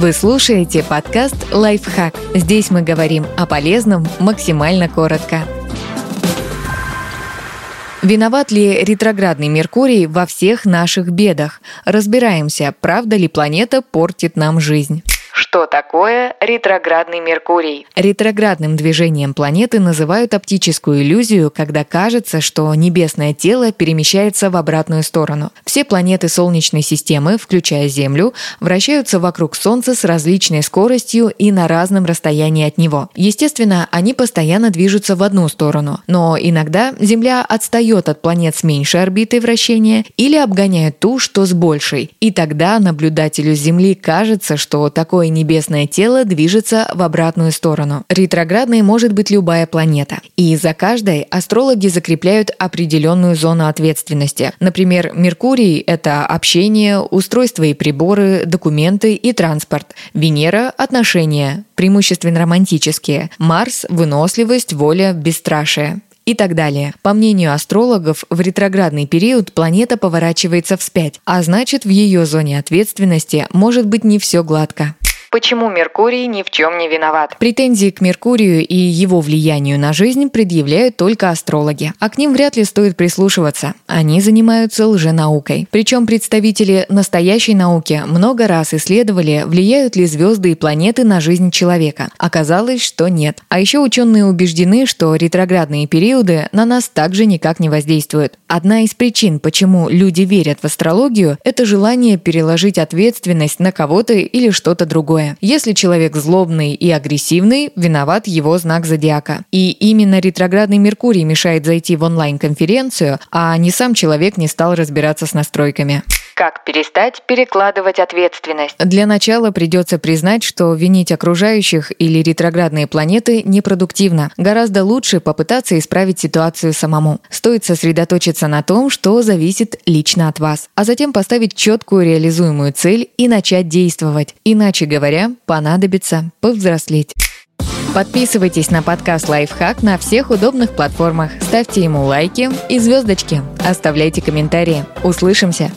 Вы слушаете подкаст «Лайфхак». Здесь мы говорим о полезном максимально коротко. Виноват ли ретроградный Меркурий во всех наших бедах? Разбираемся, правда ли планета портит нам жизнь. Что такое ретроградный Меркурий? Ретроградным движением планеты называют оптическую иллюзию, когда кажется, что небесное тело перемещается в обратную сторону. Все планеты Солнечной системы, включая Землю, вращаются вокруг Солнца с различной скоростью и на разном расстоянии от него. Естественно, они постоянно движутся в одну сторону, но иногда Земля отстает от планет с меньшей орбитой вращения или обгоняет ту, что с большей. И тогда наблюдателю Земли кажется, что такое небесное тело движется в обратную сторону. Ретроградной может быть любая планета. И за каждой астрологи закрепляют определенную зону ответственности. Например, Меркурий – это общение, устройство и приборы, документы и транспорт. Венера – отношения, преимущественно романтические. Марс – выносливость, воля, бесстрашие и так далее. По мнению астрологов, в ретроградный период планета поворачивается вспять, а значит в ее зоне ответственности может быть не все гладко. Почему Меркурий ни в чем не виноват? Претензии к Меркурию и его влиянию на жизнь предъявляют только астрологи, а к ним вряд ли стоит прислушиваться. Они занимаются лженаукой. Причем представители настоящей науки много раз исследовали, влияют ли звезды и планеты на жизнь человека. Оказалось, что нет. А еще ученые убеждены, что ретроградные периоды на нас также никак не воздействуют. Одна из причин, почему люди верят в астрологию, это желание переложить ответственность на кого-то или что-то другое другое. Если человек злобный и агрессивный, виноват его знак зодиака. И именно ретроградный Меркурий мешает зайти в онлайн-конференцию, а не сам человек не стал разбираться с настройками. Как перестать перекладывать ответственность? Для начала придется признать, что винить окружающих или ретроградные планеты непродуктивно. Гораздо лучше попытаться исправить ситуацию самому. Стоит сосредоточиться на том, что зависит лично от вас, а затем поставить четкую реализуемую цель и начать действовать. Иначе говоря, понадобится повзрослеть. Подписывайтесь на подкаст «Лайфхак» на всех удобных платформах, ставьте ему лайки и звездочки, оставляйте комментарии. Услышимся!